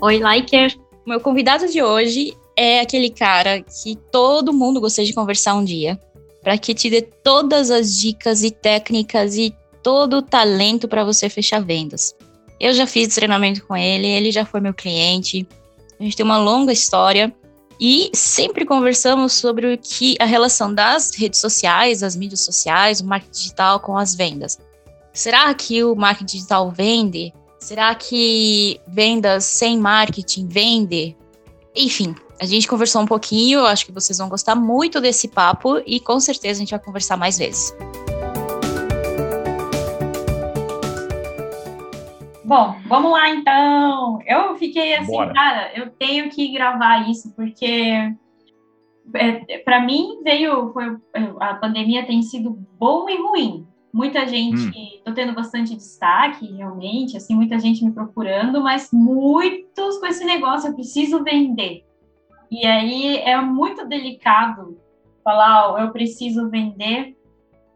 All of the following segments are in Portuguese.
Oi, Liker. Meu convidado de hoje é aquele cara que todo mundo gostaria de conversar um dia, para que te dê todas as dicas e técnicas e todo o talento para você fechar vendas. Eu já fiz treinamento com ele, ele já foi meu cliente. A gente tem uma longa história e sempre conversamos sobre o que a relação das redes sociais, das mídias sociais, o marketing digital com as vendas. Será que o marketing digital vende? Será que vendas sem marketing vende? Enfim, a gente conversou um pouquinho, acho que vocês vão gostar muito desse papo e com certeza a gente vai conversar mais vezes. Bom, vamos lá então. Eu fiquei assim, Bora. cara, eu tenho que gravar isso porque é, para mim veio foi, a pandemia tem sido bom e ruim. Muita gente, hum. tô tendo bastante destaque, realmente, assim, muita gente me procurando, mas muitos com esse negócio, eu preciso vender. E aí é muito delicado falar, oh, eu preciso vender,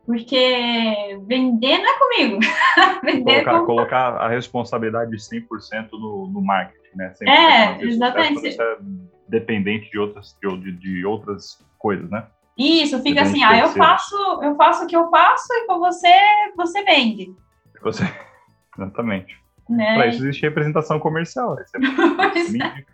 porque vender não é comigo. vender é colocar, é colocar a responsabilidade de 100% no, no marketing, né? É, exatamente. Isso é dependente de outras, de, de outras coisas, né? Isso, fica assim, ah, eu faço, eu faço o que eu faço e com você, você vende. Você, exatamente. Né? Para isso existe representação comercial. É pois, é.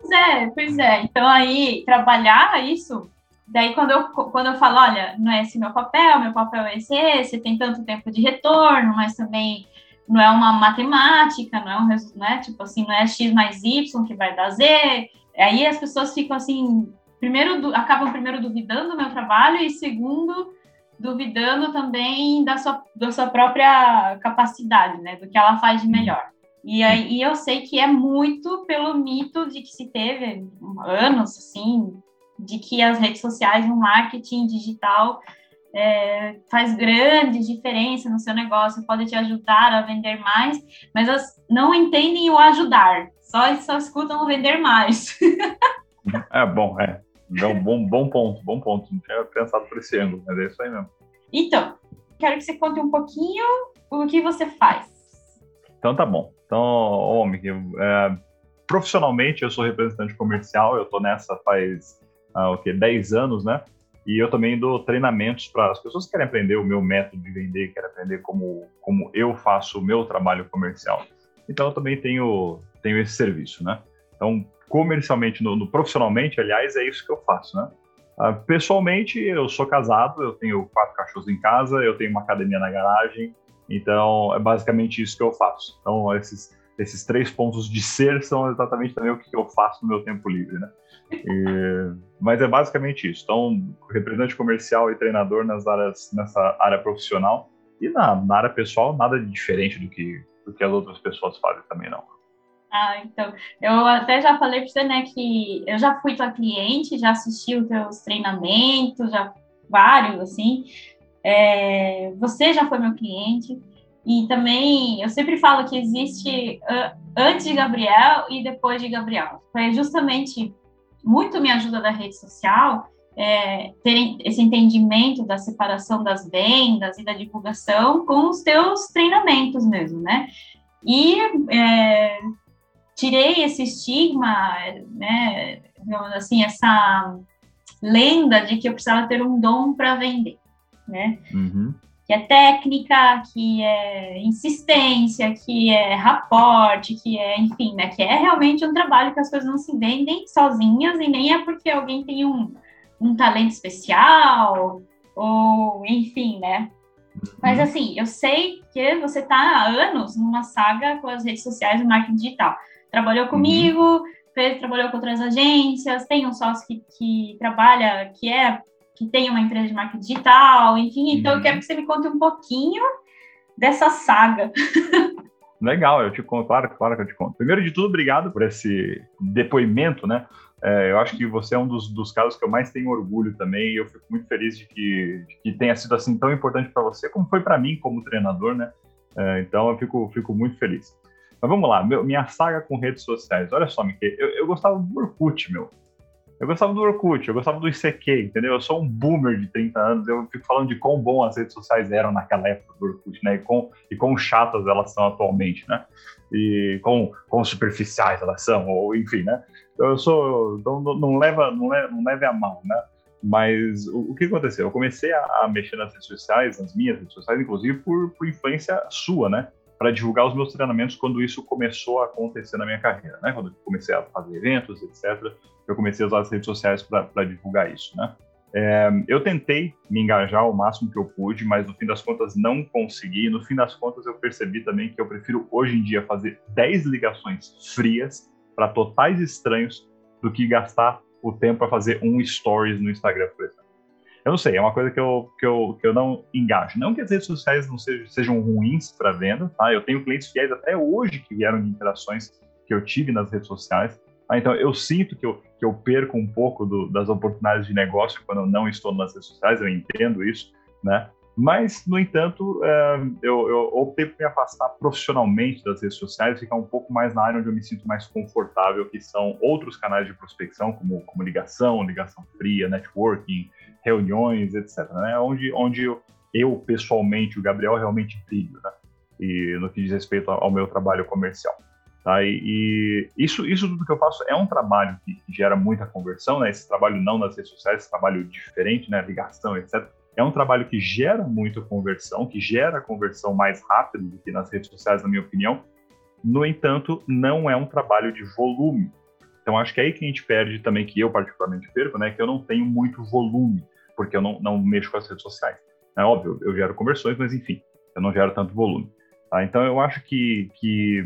pois é, pois é. Então aí, trabalhar isso Daí, quando eu, quando eu falo, olha, não é esse meu papel, meu papel é esse, esse, tem tanto tempo de retorno, mas também não é uma matemática, não é um né, tipo assim, não é x mais y que vai dar z. Aí as pessoas ficam assim, primeiro, acabam primeiro duvidando do meu trabalho e segundo, duvidando também da sua, da sua própria capacidade, né, do que ela faz de melhor. E aí e eu sei que é muito pelo mito de que se teve anos, assim, de que as redes sociais, o marketing digital é, faz grande diferença no seu negócio, pode te ajudar a vender mais, mas elas não entendem o ajudar, só, só escutam o vender mais. é bom, é. Um bom, bom ponto, bom ponto. Não tinha pensado por esse ângulo, mas é isso aí mesmo. Então, quero que você conte um pouquinho o que você faz. Então tá bom. Então, homem, é, profissionalmente eu sou representante comercial, eu estou nessa faz há o quê? 10 anos, né? E eu também dou treinamentos para as pessoas que querem aprender o meu método de vender, querem aprender como, como eu faço o meu trabalho comercial. Então eu também tenho, tenho esse serviço, né? Então, comercialmente, no, no profissionalmente, aliás, é isso que eu faço, né? Uh, pessoalmente, eu sou casado, eu tenho quatro cachorros em casa, eu tenho uma academia na garagem, então é basicamente isso que eu faço. Então, esses, esses três pontos de ser são exatamente também o que eu faço no meu tempo livre, né? E, mas é basicamente isso. Então, representante comercial e treinador nas áreas, nessa área profissional e na, na área pessoal, nada de diferente do que, do que as outras pessoas fazem também, não. Ah, então, eu até já falei para você, né, que eu já fui tua cliente, já assisti os teus treinamentos, já vários, assim. É, você já foi meu cliente. E também, eu sempre falo que existe uh, antes de Gabriel e depois de Gabriel. Foi justamente muito me ajuda da rede social é, ter esse entendimento da separação das vendas e da divulgação com os teus treinamentos mesmo, né? E é, tirei esse estigma, né, assim, essa lenda de que eu precisava ter um dom para vender, né? Uhum que é técnica, que é insistência, que é raporte, que é, enfim, né, que é realmente um trabalho que as coisas não se vendem sozinhas e nem é porque alguém tem um, um talento especial ou, enfim, né? Mas uhum. assim, eu sei que você está há anos numa saga com as redes sociais e marketing digital. Trabalhou uhum. comigo, fez, trabalhou com outras agências, tem um sócio que, que trabalha, que é que tem uma empresa de marketing digital, enfim. Então, uhum. eu quero que você me conte um pouquinho dessa saga. Legal, eu te conto, claro, claro que eu te conto. Primeiro de tudo, obrigado por esse depoimento, né? É, eu acho que você é um dos, dos casos que eu mais tenho orgulho também, e eu fico muito feliz de que, de que tenha sido assim tão importante para você, como foi para mim como treinador, né? É, então, eu fico, fico muito feliz. Mas vamos lá, meu, minha saga com redes sociais. Olha só, Mickey, eu, eu gostava do Orkut, meu. Eu gostava do Orkut, eu gostava do ICQ, entendeu? Eu sou um boomer de 30 anos, eu fico falando de quão bom as redes sociais eram naquela época do Orkut, né? E quão, e quão chatas elas são atualmente, né? E quão, quão superficiais elas são, ou enfim, né? Então eu sou. Não, não, leva, não, leva, não leve a mão, né? Mas o, o, que aconteceu? Eu comecei a, a, mexer nas redes sociais, nas minhas redes sociais, inclusive por, por influência sua, né? Para divulgar os meus treinamentos quando isso começou a acontecer na minha carreira, né? Quando eu comecei a fazer eventos, etc eu comecei a usar as redes sociais para divulgar isso, né? É, eu tentei me engajar o máximo que eu pude, mas no fim das contas não consegui. No fim das contas, eu percebi também que eu prefiro hoje em dia fazer 10 ligações frias para totais estranhos do que gastar o tempo para fazer um stories no Instagram, por exemplo. Eu não sei, é uma coisa que eu, que eu, que eu não engajo. Não que as redes sociais não sejam, sejam ruins para venda, tá? Eu tenho clientes fiéis até hoje que vieram de interações que eu tive nas redes sociais, ah, então, eu sinto que eu, que eu perco um pouco do, das oportunidades de negócio quando eu não estou nas redes sociais, eu entendo isso, né? Mas, no entanto, é, eu, eu, optei por me afastar profissionalmente das redes sociais, ficar um pouco mais na área onde eu me sinto mais confortável, que são outros canais de prospecção, como, como ligação, ligação fria, networking, reuniões, etc. Né? Onde, onde eu, pessoalmente, o Gabriel, realmente brilho, né? E no que diz respeito ao meu trabalho comercial. Tá? E, e, isso, isso tudo que eu faço é um trabalho que, gera muita conversão, né? Esse trabalho não nas redes sociais, esse trabalho diferente, né? Ligação, etc. É um trabalho que gera muita conversão, que gera conversão mais rápido do que nas redes sociais, na minha opinião. No entanto, não é um trabalho de volume. Então, acho que é aí que a gente perde também, que eu particularmente perco, né? Que eu não tenho muito volume, porque eu não, não mexo com as redes sociais. É óbvio, eu gero conversões, mas enfim, eu não gero tanto volume. Tá? Então, eu acho que, que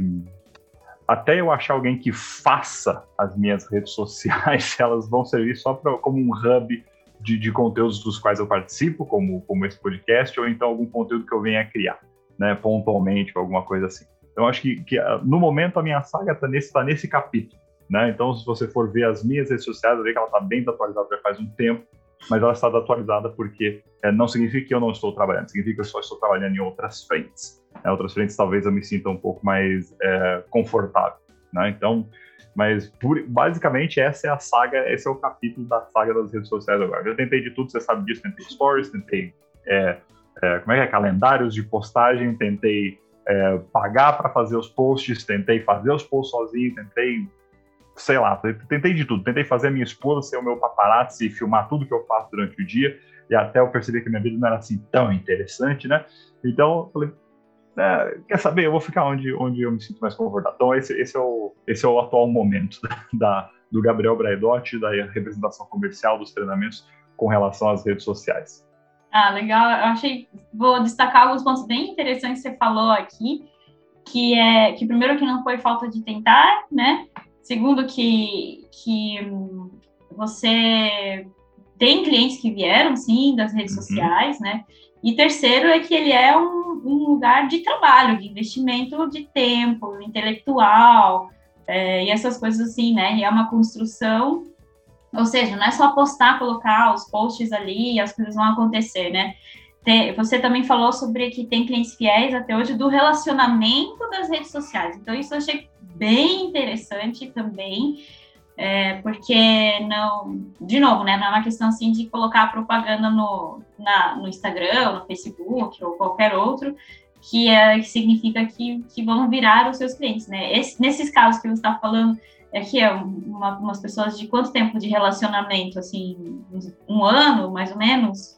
até eu achar alguém que faça as minhas redes sociais, elas vão servir só pra, como um hub de, de, conteúdos dos quais eu participo, como, como esse podcast, ou então algum conteúdo que eu venha criar, né, pontualmente, alguma coisa assim. Então, acho que, que ah, no momento a minha saga está nesse, tá nesse capítulo. Né? Então, se você for ver as minhas redes sociais, vai ver que ela está bem atualizada já faz um tempo, mas ela está atualizada porque é, não significa que eu não estou trabalhando, significa que eu só estou trabalhando em outras frentes. Em outras frentes, talvez eu me sinta um pouco mais é, confortável. Né? Então, mas por, basicamente essa é a saga, esse é o capítulo da saga das redes sociais agora. Eu tentei de tudo, você sabe disso, tentei stories, tentei é, é, como é que é, calendários de postagem, tentei é, pagar para fazer os posts, tentei fazer os posts sozinho, tentei sei lá, tentei de tudo. Tentei fazer a minha esposa ser o meu paparazzi e filmar tudo que eu faço durante o dia. E até eu percebi que minha vida não era assim tão interessante, né? Então, eu falei, é, quer saber? Eu vou ficar onde, onde eu me sinto mais confortável. Então, esse, esse, é, o, esse é o atual momento da, do Gabriel Braidotti, da representação comercial dos treinamentos com relação às redes sociais. Ah, legal. Eu achei, vou destacar alguns pontos bem interessantes que você falou aqui, que é que primeiro que não foi falta de tentar, né? Segundo, que, que você tem clientes que vieram, sim, das redes uhum. sociais, né? E terceiro é que ele é um, um lugar de trabalho, de investimento de tempo, intelectual, é, e essas coisas assim, né? E é uma construção, ou seja, não é só postar, colocar os posts ali e as coisas vão acontecer, né? Você também falou sobre que tem clientes fiéis até hoje do relacionamento das redes sociais. Então, isso eu achei bem interessante também, é, porque não, de novo, né, não é uma questão assim de colocar propaganda no, na, no Instagram, no Facebook ou qualquer outro, que, é, que significa que, que vão virar os seus clientes, né? Esse, nesses casos que você está falando, é que é uma, umas pessoas de quanto tempo de relacionamento, assim, um ano, mais ou menos?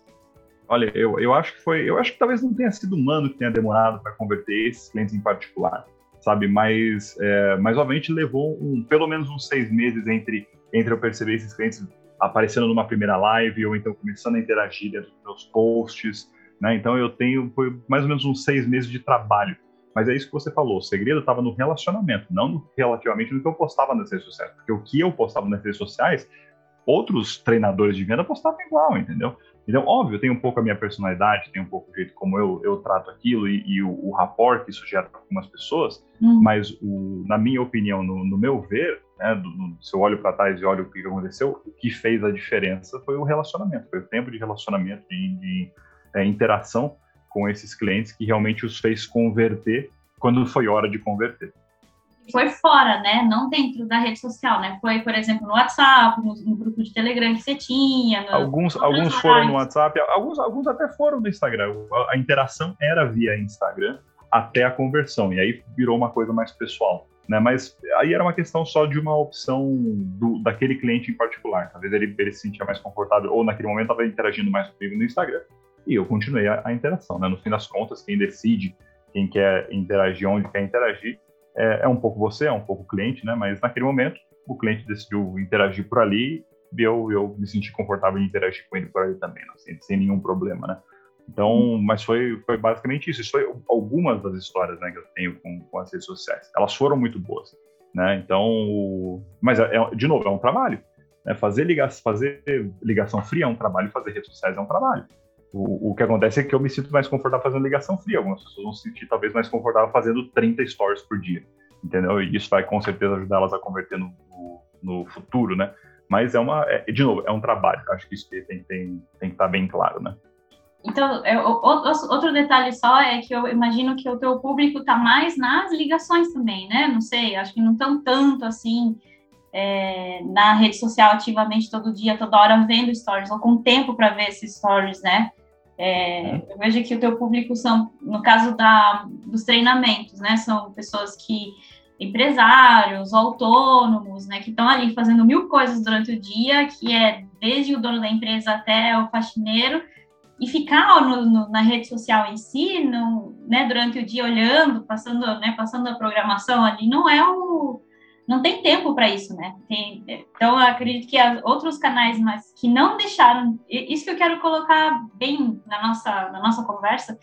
Olha, eu, eu acho que foi, eu acho que talvez não tenha sido um ano que tenha demorado para converter esses clientes em particular sabe? Mas, é, mas obviamente levou um, pelo menos uns seis meses entre, entre eu perceber esses clientes aparecendo numa primeira live ou então começando a interagir dentro dos meus posts, né? Então eu tenho foi mais ou menos uns seis meses de trabalho. Mas é isso que você falou, o segredo estava no relacionamento, não no, relativamente no que eu postava nas redes sociais. Porque o que eu postava nas redes sociais, outros treinadores de venda postavam igual, entendeu? Então, óbvio, tem um pouco a minha personalidade, tem um pouco o jeito como eu, eu trato aquilo e, e o, o rapport que isso gera para algumas pessoas, uhum. mas o, na minha opinião, no, no meu ver, né, do, do, se eu olho para trás e olho o que aconteceu, o que fez a diferença foi o relacionamento, foi o tempo de relacionamento, de, de é, interação com esses clientes que realmente os fez converter quando foi hora de converter. Foi fora, né? Não dentro da rede social, né? Foi, por exemplo, no WhatsApp, no, no grupo de Telegram que você tinha. No, alguns alguns foram no WhatsApp, alguns, alguns até foram no Instagram. A, a interação era via Instagram até a conversão, e aí virou uma coisa mais pessoal. Né, mas aí era uma questão só de uma opção do, daquele cliente em particular. Talvez ele, ele se sentia mais confortável, ou naquele momento estava interagindo mais comigo no Instagram, e eu continuei a, a interação. Né? No fim das contas, quem decide quem quer interagir, onde quer interagir, é, é, um pouco você, é um pouco o cliente, né? Mas naquele momento, o cliente decidiu interagir por ali e eu, eu me senti confortável em interagir com ele por ali também, né? sem, sem nenhum problema, né? Então, mas foi, foi basicamente isso. Isso foi algumas das histórias né, que eu tenho com, com as redes sociais. Elas foram muito boas, né? Então, mas é, é de novo, é um trabalho. Né? Fazer, ligação, fazer ligação fria é um trabalho, fazer redes sociais é um trabalho. O, o que acontece é que eu me sinto mais confortável fazendo ligação fria. Algumas pessoas vão se sentir talvez mais confortável fazendo 30 stories por dia, entendeu? E isso vai com certeza ajudar elas a converter no, no, futuro, né? Mas é uma, é, de novo, é um trabalho. Acho que isso tem, tem, tem que estar tá bem claro, né? Então, eu, outro detalhe só é que eu imagino que o teu público está mais nas ligações também, né? Não sei, acho que não estão tanto assim é, na rede social ativamente todo dia, toda hora vendo stories, ou com tempo para ver esses stories, né? É, eu vejo que o teu público são, no caso da, dos treinamentos, né, são pessoas que empresários, autônomos, né, que estão ali fazendo mil coisas durante o dia, que é desde o dono da empresa até o faxineiro, e ficar no, no, na rede social em si, no, né, durante o dia olhando, passando, né, passando a programação ali, não é o não tem tempo para isso, né? Tem, então, eu acredito que outros canais mas que não deixaram, isso que eu quero colocar bem na nossa, na nossa conversa,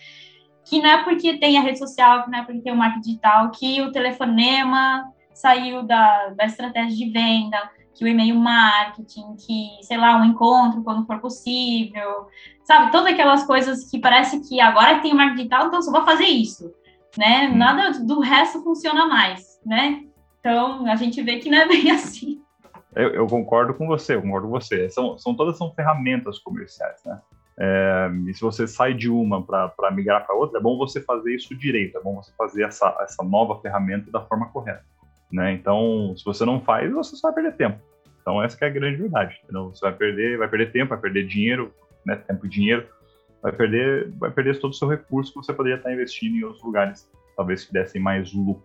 que não é porque tem a rede social, que não é porque tem o marketing digital, que o telefonema saiu da, da estratégia de venda, que o e-mail marketing, que, sei lá, um encontro quando for possível, sabe? Todas aquelas coisas que parece que agora tem o marketing digital, então só vou fazer isso, né? Nada do resto funciona mais, né? Então, a gente vê que não é bem assim. Eu, eu concordo com você, eu concordo com você. São, são todas são ferramentas comerciais, né? É, e se você sai de uma para migrar para outra, é bom você fazer isso direito, é bom você fazer essa, essa nova ferramenta da forma correta. Né? Então, se você não faz, você só vai perder tempo. Então, essa é a grande verdade. Entendeu? Você vai perder, vai perder tempo, vai perder dinheiro, né? tempo e dinheiro, vai perder, vai perder todo o seu recurso que você poderia estar investindo em outros lugares, talvez que dessem mais lucro.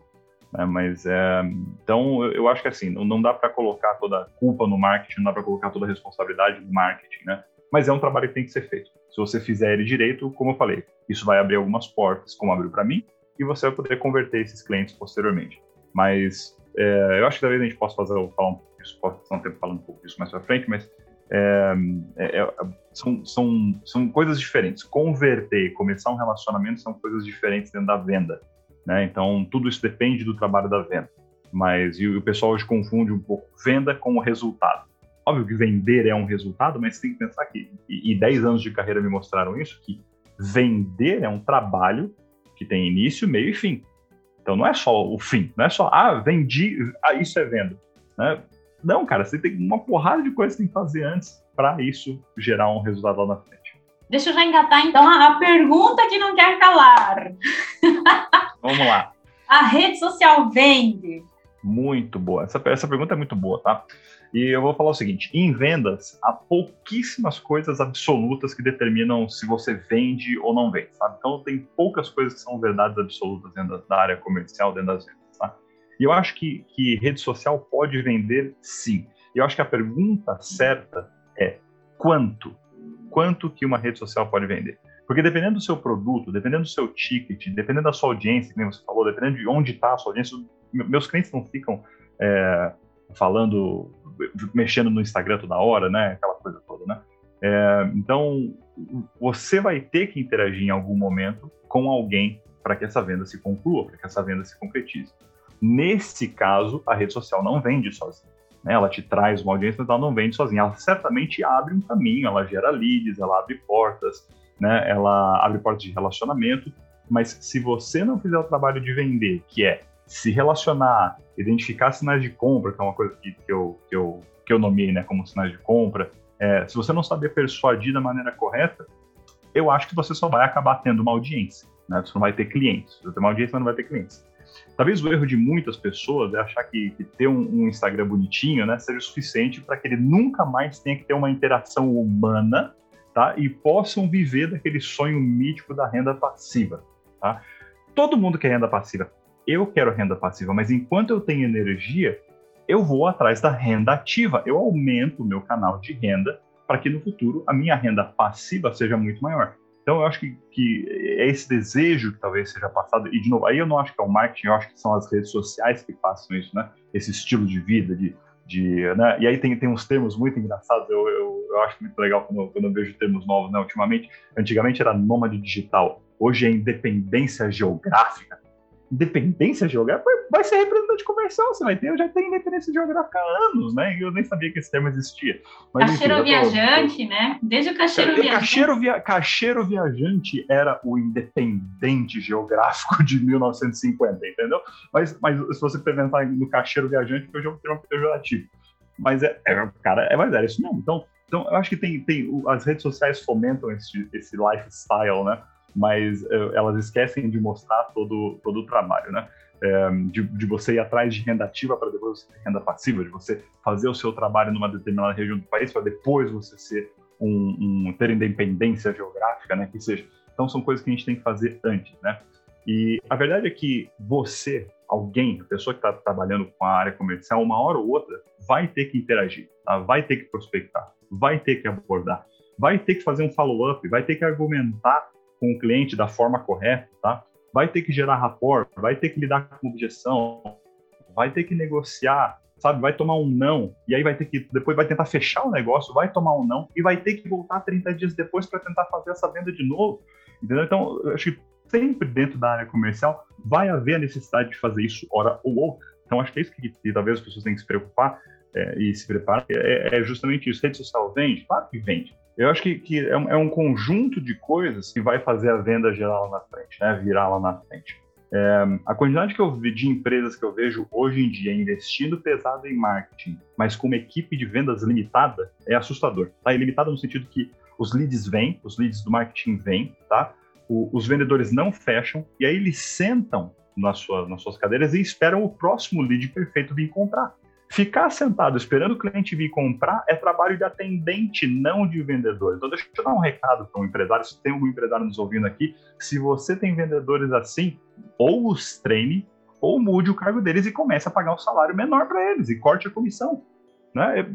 Né? Mas é, então eu, acho que assim não, dá para colocar toda a culpa no marketing, não dá para colocar toda a responsabilidade no marketing, né? Mas é um trabalho que tem que ser feito. Se você fizer ele direito, como eu falei, isso vai abrir algumas portas, como abriu para mim, e você vai poder converter esses clientes posteriormente. Mas é, eu acho que talvez a gente possa fazer, falar um pouco disso, posso passar um tempo falando um pouco disso mais para frente, mas é, é, é, são, são, são coisas diferentes. Converter e começar um relacionamento são coisas diferentes dentro da venda. Né? Então, tudo isso depende do trabalho da venda. Mas e o pessoal hoje confunde um pouco venda com o resultado. Óbvio que vender é um resultado, mas você tem que pensar que, e, e 10 anos de carreira me mostraram isso, que vender é um trabalho que tem início, meio e fim. Então não é só o fim, não é só, ah, vendi, ah, isso é venda. Né? Não, cara, você tem uma porrada de coisas que tem que fazer antes para isso gerar um resultado lá na frente. Deixa eu já engatar, então, a pergunta que não quer calar. Vamos lá. A rede social vende? Muito boa. Essa, essa pergunta é muito boa, tá? E eu vou falar o seguinte: em vendas, há pouquíssimas coisas absolutas que determinam se você vende ou não vende, sabe? Então, tem poucas coisas que são verdades absolutas dentro da área comercial, dentro das vendas, tá? E eu acho que, que rede social pode vender sim. E eu acho que a pergunta certa é quanto? quanto que uma rede social pode vender. Porque dependendo do seu produto, dependendo do seu ticket, dependendo da sua audiência, como você falou, dependendo de onde está a sua audiência, meus clientes não ficam é, falando, mexendo no Instagram toda hora, né? Aquela coisa toda, né? É, então, você vai ter que interagir em algum momento com alguém para que essa venda se conclua, para que essa venda se concretize. Nesse caso, a rede social não vende sozinha né? Ela te traz uma audiência, mas ela não vende sozinha. Ela certamente abre um caminho, ela gera leads, ela abre portas, né? Ela abre portas de relacionamento. Mas se você não fizer o trabalho de vender, que é se relacionar, identificar sinais de compra, que é uma coisa que, que, eu, que, eu, que eu nomeei né, como sinais de compra, é, se você não saber persuadir da maneira correta, eu acho que você só vai acabar tendo uma audiência. Né? Você não vai ter clientes. Você tem uma audiência, mas não vai ter clientes. Talvez o erro de muitas pessoas é achar que, que ter um, um, Instagram bonitinho né, seja suficiente para que ele nunca mais tenha que ter uma interação humana tá? e possam viver daquele sonho mítico da renda passiva. Tá? Todo mundo quer renda passiva. Eu quero renda passiva, mas enquanto eu tenho energia, eu vou atrás da renda ativa. Eu aumento o meu canal de renda para que no futuro a minha renda passiva seja muito maior. Então, eu acho que, que é esse desejo que talvez seja passado, e de novo, aí eu não acho que é o marketing, eu acho que são as redes sociais que passam isso, né? Esse estilo de vida, de. De né? E aí tem, tem uns termos muito engraçados, eu, eu, eu acho muito legal quando, quando eu vejo termos novos, né? Ultimamente, antigamente era nômade digital, hoje é independência geográfica independência geográfica, vai ser representante comercial, você vai ter, eu já tenho independência geográfica há anos, né? Eu nem sabia que esse termo existia. Mas, cacheiro enfim, viajante, tô... né? Desde o cacheiro viajante. Cacheiro, via... cacheiro viajante era o independente geográfico de 1950, entendeu? Mas, mas se você pensar no cacheiro viajante, que hoje é um termo pejorativo. Mas é, é, cara, é, mas era isso mesmo. Então, então eu acho que tem, tem as redes sociais fomentam esse, esse lifestyle, né? Mas uh, elas esquecem de mostrar todo, todo o trabalho, né? É, de, de, você ir atrás de renda ativa para depois você ter renda passiva, de você fazer o seu trabalho numa determinada região do país para depois você ser um, um, ter independência geográfica, né? Que seja. Então são coisas que a gente tem que fazer antes, né? E a verdade é que você, alguém, a pessoa que está trabalhando com a área comercial, uma hora ou outra, vai ter que interagir, tá? vai ter que prospectar, vai ter que abordar, vai ter que fazer um follow-up, vai ter que argumentar com o cliente da forma correta, tá? Vai ter que gerar rapport, vai ter que lidar com objeção, vai ter que negociar, sabe? Vai tomar um não, e aí vai ter que, depois vai tentar fechar o negócio, vai tomar um não, e vai ter que voltar 30 dias depois para tentar fazer essa venda de novo, entendeu? Então, acho que sempre dentro da área comercial vai haver a necessidade de fazer isso hora ou outra. Então, acho que é isso que, que talvez as pessoas tenham que se preocupar é, e se preparar, é, é justamente isso. Rede social vende? Claro que vende. Eu acho que, que é, um, é, um, conjunto de coisas que vai fazer a venda gerar lá na frente, né? virar lá na frente. É, a quantidade que eu de empresas que eu vejo hoje em dia investindo pesado em marketing, mas com uma equipe de vendas limitada, é assustador. Tá? É limitada no sentido que os leads vêm, os leads do marketing vêm, tá? O, os vendedores não fecham, e aí eles sentam nas suas, nas suas cadeiras e esperam o próximo lead perfeito vir comprar. Ficar sentado esperando o cliente vir comprar é trabalho de atendente, não de vendedor. Então, deixa eu dar um recado para um empresário. Se tem algum empresário nos ouvindo aqui, se você tem vendedores assim, ou os treine, ou mude o cargo deles e comece a pagar um salário menor para eles e corte a comissão. Né?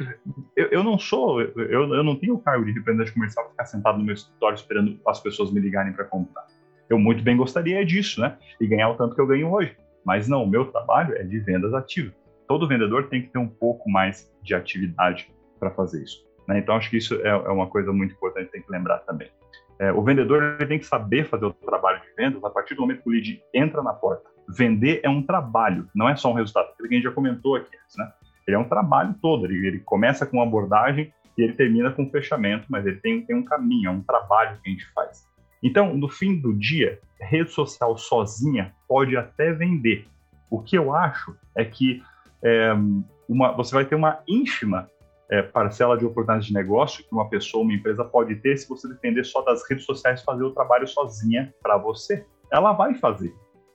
Eu, eu não sou, eu, eu não tenho o cargo de representante comercial ficar sentado no meu escritório esperando as pessoas me ligarem para comprar. Eu muito bem gostaria disso, né? E ganhar o tanto que eu ganho hoje. Mas não, o meu trabalho é de vendas ativas todo vendedor tem que ter um pouco mais de atividade para fazer isso. Né? Então, acho que isso é, é, uma coisa muito importante, tem que lembrar também. É, o vendedor tem que saber fazer o trabalho de vendas a partir do momento que o lead entra na porta. Vender é um trabalho, não é só um resultado. Aquilo que a gente já comentou aqui antes, né? Ele é um trabalho todo, ele, ele começa com uma abordagem e ele termina com um fechamento, mas ele tem, tem um caminho, é um trabalho que a gente faz. Então, no fim do dia, rede social sozinha pode até vender. O que eu acho é que é, uma, você vai ter uma ínfima é, parcela de oportunidades de negócio que uma pessoa, uma empresa pode ter se você depender só das redes sociais fazer o trabalho sozinha para você. Ela vai fazer,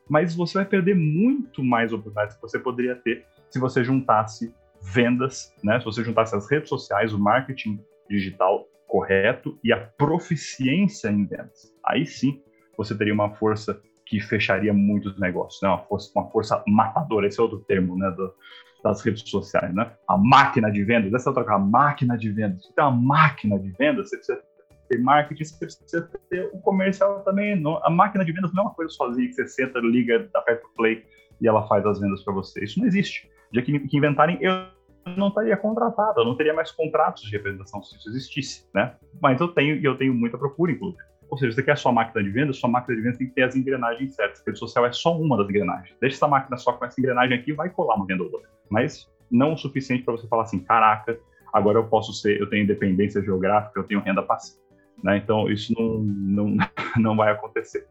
mas você vai perder muito mais oportunidades que você poderia ter se você juntasse vendas, né? Se você juntasse as redes sociais, o marketing digital correto e a proficiência em vendas. Aí sim, você teria uma força que fecharia muitos negócios, né? Uma força, uma força matadora, esse é outro termo, né? Do, das redes sociais, né? A máquina de vendas, essa é outra coisa, a máquina de vendas. Você tem uma máquina de vendas, você precisa ter marketing, você precisa ter o comercial também. A máquina de vendas não é uma coisa sozinha que você senta, liga, aperta o play e ela faz as vendas para você. Isso não existe. Já que, que inventarem, eu não estaria contratado, eu não teria mais contratos de representação se isso existisse, né? Mas eu tenho e eu tenho muita procura, inclusive. Ou seja, você quer a sua máquina de vendas, sua máquina de vendas tem que ter as engrenagens certas. A rede social é só uma das engrenagens. Deixa essa máquina só com essa engrenagem aqui vai colar uma venda ou outra. Mas não o suficiente para você falar assim, caraca, agora eu posso ser, eu tenho independência geográfica, eu tenho renda passiva. Né? Então, isso não, não, não vai acontecer.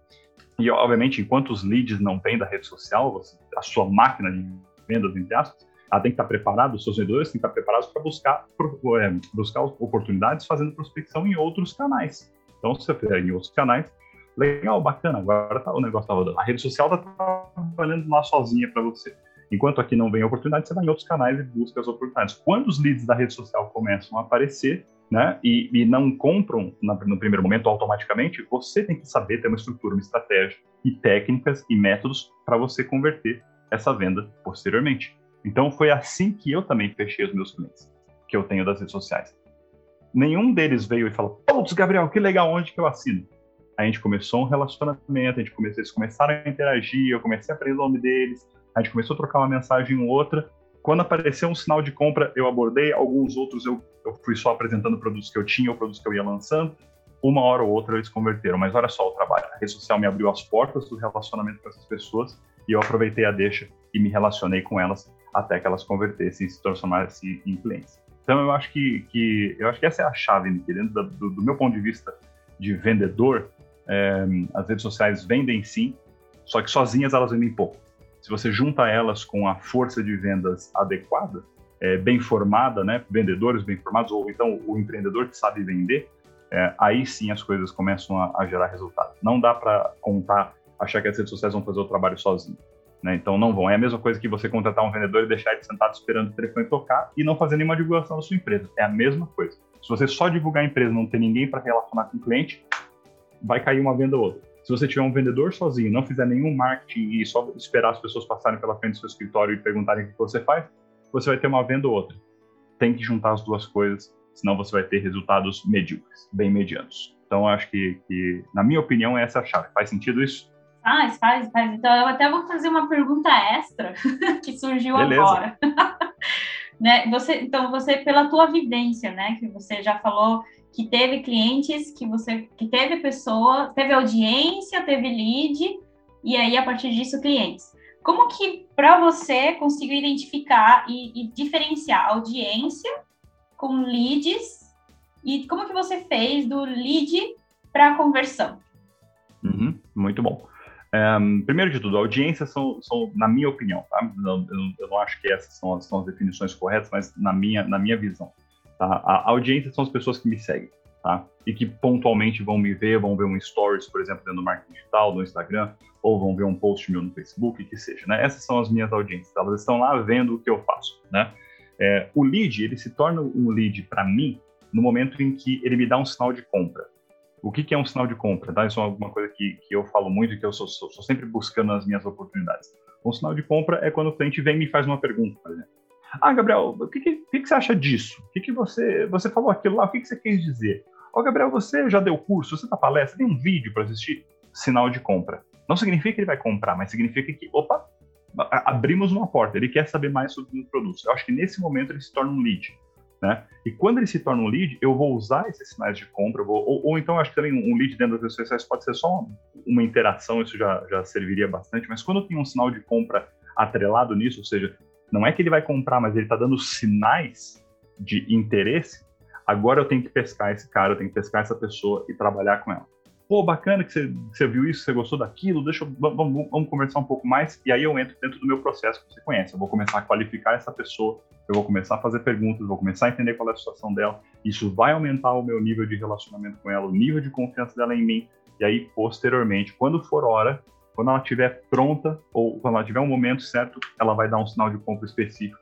E, obviamente, enquanto os leads não vêm da rede social, você, a sua máquina de vendas, entre aspas, ela tem que estar preparada, os seus vendedores têm que estar preparados para buscar, é, buscar oportunidades fazendo prospecção em outros canais. Então, se você fizer em outros canais, Legal, bacana, agora tá, o negócio tá rodando. A rede social tá trabalhando lá sozinha para você. Enquanto aqui não vem oportunidade, você vai em outros canais e busca as oportunidades. Quando os leads da rede social começam a aparecer, né, e, e não compram na, no primeiro momento automaticamente, você tem que saber ter uma estrutura, uma estratégia e técnicas e métodos para você converter essa venda posteriormente. Então foi assim que eu também fechei os meus clientes que eu tenho das redes sociais. Nenhum deles veio e falou: "Putz, Gabriel, que legal, onde que eu assino?" A gente começou um relacionamento, a gente começou, eles começaram a interagir, eu comecei a aprender o nome deles, a gente começou a trocar uma mensagem ou outra. Quando apareceu um sinal de compra, eu abordei, alguns outros eu, eu fui só apresentando produtos que eu tinha ou produtos que eu ia lançando. Uma hora ou outra eles converteram, mas olha só o trabalho. A rede social me abriu as portas do relacionamento com essas pessoas e eu aproveitei a deixa e me relacionei com elas até que elas convertessem e se transformassem em clientes. Então eu acho que, que eu acho que essa é a chave, dentro do, do meu ponto de vista de vendedor, é, as redes sociais vendem sim, só que sozinhas elas vendem pouco. Se você junta elas com a força de vendas adequada, é, bem formada, né, vendedores bem formados, ou então o empreendedor que sabe vender, é, aí sim as coisas começam a, a gerar resultado. Não dá para contar, achar que as redes sociais vão fazer o trabalho sozinho. Né? Então não vão. É a mesma coisa que você contratar um vendedor e deixar ele sentado esperando o telefone tocar e não fazer nenhuma divulgação da sua empresa. É a mesma coisa. Se você só divulgar a empresa, não ter ninguém para relacionar com o cliente, vai cair uma venda ou outra. Se você tiver um vendedor sozinho, não fizer nenhum marketing e só esperar as pessoas passarem pela frente do seu escritório e perguntarem o que você faz, você vai ter uma venda ou outra. Tem que juntar as duas coisas, senão você vai ter resultados medíocres, bem medianos. Então, acho que, que, na minha opinião, essa é a chave. Faz sentido isso? Faz, faz, faz. Então, eu até vou fazer uma pergunta extra que surgiu Beleza. agora. né? Você, então, você, pela tua vivência, né, que você já falou que teve clientes, que você que teve pessoa, teve audiência, teve lead, e aí a partir disso clientes. Como que para você conseguiu identificar e, e, diferenciar audiência com leads e como que você fez do lead para conversão? Uhum, muito bom. Um, primeiro de tudo, audiências são, são, na minha opinião, tá? eu, eu, não acho que essas são são as definições corretas, mas na minha, na minha visão. Tá? A audiência são as pessoas que me seguem, tá? E que pontualmente vão me ver, vão ver um stories, por exemplo, dentro do marketing digital, no Instagram, ou vão ver um post meu no Facebook, que seja, né? Essas são as minhas audiências, elas estão lá vendo o que eu faço, né? É, o lead, ele se torna um lead para mim no momento em que ele me dá um sinal de compra. O que, que é um sinal de compra? Tá? Isso é alguma coisa que, que eu falo muito e que eu sou, sou, sou sempre buscando nas minhas oportunidades. Um sinal de compra é quando o cliente vem e me faz uma pergunta, por exemplo. Ah, Gabriel, o que, que, que, você acha disso? O que, você, você falou aquilo lá? O que, que você quis dizer? Ó, oh, Gabriel, você já deu curso? Você tá palestra? Tem um vídeo para assistir? Sinal de compra. Não significa que ele vai comprar, mas significa que, opa, abrimos uma porta. Ele quer saber mais sobre os produtos. Eu acho que nesse momento ele se torna um lead. Né? E quando ele se torna um lead, eu vou usar esses sinais de compra, vou, ou, ou, então acho que também um lead dentro das redes sociais pode ser só uma interação, isso já, já serviria bastante, mas quando tenho um sinal de compra atrelado nisso, ou seja, não é que ele vai comprar, mas ele está dando sinais de interesse, agora eu tenho que pescar esse cara, eu tenho que pescar essa pessoa e trabalhar com ela. Pô, bacana que você, que você viu isso, você gostou daquilo, deixa eu, vamos, vamos conversar um pouco mais, e aí eu entro dentro do meu processo que você conhece. Eu vou começar a qualificar essa pessoa, eu vou começar a fazer perguntas, vou começar a entender qual é a situação dela. Isso vai aumentar o meu nível de relacionamento com ela, o nível de confiança dela em mim, e aí, posteriormente, quando for hora, quando ela estiver pronta, ou quando ela tiver um momento certo, ela vai dar um sinal de compra específico.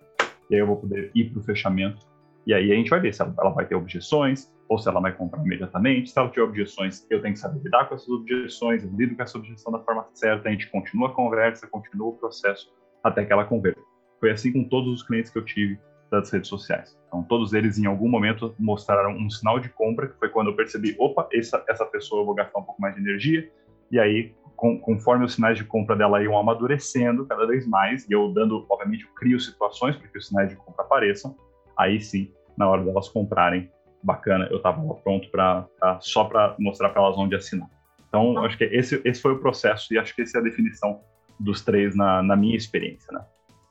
E aí eu vou poder ir para o fechamento. E aí a gente vai ver se ela, ela, vai ter objeções, ou se ela vai comprar imediatamente. Se ela tiver objeções, eu tenho que saber lidar com essas objeções, eu lido com essa objeção da forma certa, a gente continua a conversa, continua o processo até que ela converta. Foi assim com todos os clientes que eu tive das redes sociais. Então, todos eles, em algum momento, mostraram um sinal de compra, que foi quando eu percebi, opa, essa, essa pessoa eu vou gastar um pouco mais de energia, e aí com, conforme os sinais de compra dela iam amadurecendo cada vez mais, e eu dando, obviamente, eu crio situações para que os sinais de compra apareçam, aí sim, na hora delas comprarem, bacana, eu estava pronto para só para mostrar para elas onde assinar. Então, uhum. acho que esse, esse foi o processo, e acho que essa é a definição dos três na, na minha experiência, né?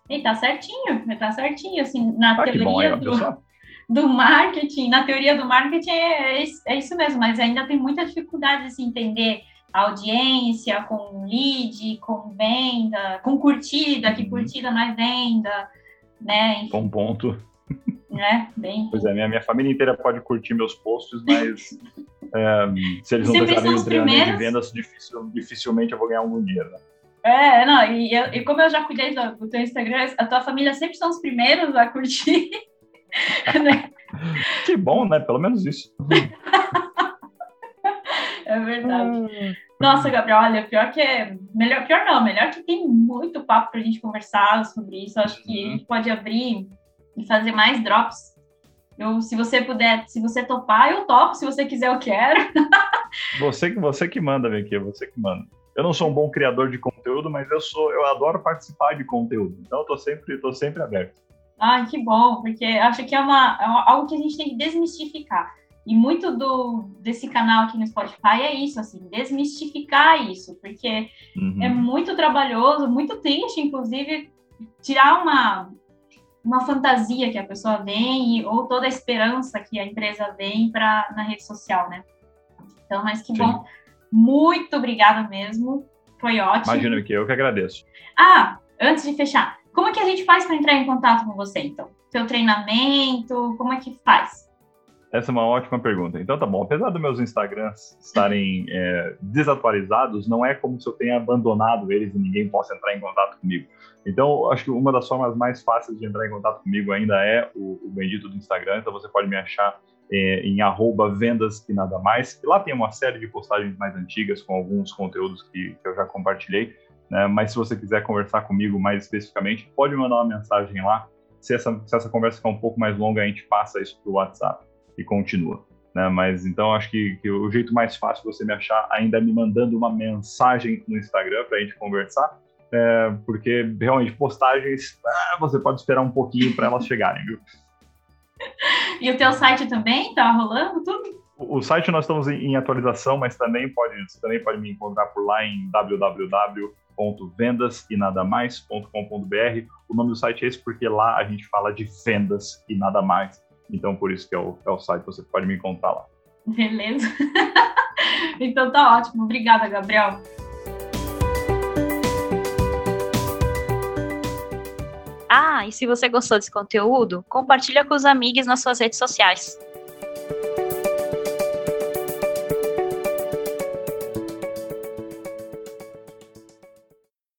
E tá certinho, tá certinho, assim, na ah, teoria aí, do, do marketing, na teoria do marketing é, é, isso mesmo, mas ainda tem muita dificuldade de se entender audiência, com lead, com venda, com curtida, que uhum. curtida não é venda, né? Enfim. Bom ponto. Né? Bem... Pois é, minha, minha família inteira pode curtir meus posts, mas É, se eles não deixarem o treinamento de vendas, dificil, dificilmente eu vou ganhar algum dinheiro, né? É, não, e, e, como eu já cuidei do, do teu Instagram, a tua família sempre são os primeiros a curtir. né? Que bom, né? Pelo menos isso. é verdade. Nossa, Gabriel, olha, pior que é. Melhor, pior não, melhor que tem muito papo pra gente conversar sobre isso. Acho que a gente pode abrir e fazer mais drops. Eu, se você puder, se você topar, eu topo. Se você quiser, eu quero. você, você que manda, aqui, você que manda. Eu não sou um bom criador de conteúdo, mas eu sou, eu adoro participar de conteúdo. Então eu tô sempre, tô sempre aberto. Ah, que bom, porque acho que é, uma, é algo que a gente tem que desmistificar. E muito do desse canal aqui no Spotify é isso, assim, desmistificar isso, porque uhum. é muito trabalhoso, muito triste, inclusive, tirar uma, uma fantasia que a pessoa vem ou toda a esperança que a empresa vem para na rede social, né? Então, mas que Sim. bom. Muito obrigada mesmo. Foi ótimo. Imagina que eu que agradeço. Ah, antes de fechar, como é que a gente faz para entrar em contato com você, então? Seu treinamento, como é que faz? Essa é uma ótima pergunta. Então tá bom, apesar dos meus Instagrams estarem é, desatualizados, não é como se eu tenha abandonado eles e ninguém possa entrar em contato comigo. Então, acho que uma das formas mais fáceis de entrar em contato comigo ainda é o, o bendito do Instagram, então você pode me achar é, em arroba vendas e nada mais. E lá tem uma série de postagens mais antigas com alguns conteúdos que, que eu já compartilhei. Né? Mas se você quiser conversar comigo mais especificamente, pode mandar uma mensagem lá. Se essa, se essa conversa ficar um pouco mais longa, a gente passa isso para o WhatsApp e continua. Né? Mas então acho que, que, o jeito mais fácil de você me achar ainda é me mandando uma mensagem no Instagram para a gente conversar. É, porque realmente postagens ah, você pode esperar um pouquinho para elas chegarem, viu? E o teu site também tá rolando tudo? O, site nós estamos em, atualização, mas também pode, você também pode me encontrar por lá em www.vendasinadamais.com.br. O nome do site é esse porque lá a gente fala de vendas e nada mais. Então por isso que é o, é o site, você pode me encontrar lá. Beleza. então tá ótimo. Obrigada, Gabriel. Ah, e se você gostou desse conteúdo, compartilha com os amigos nas suas redes sociais.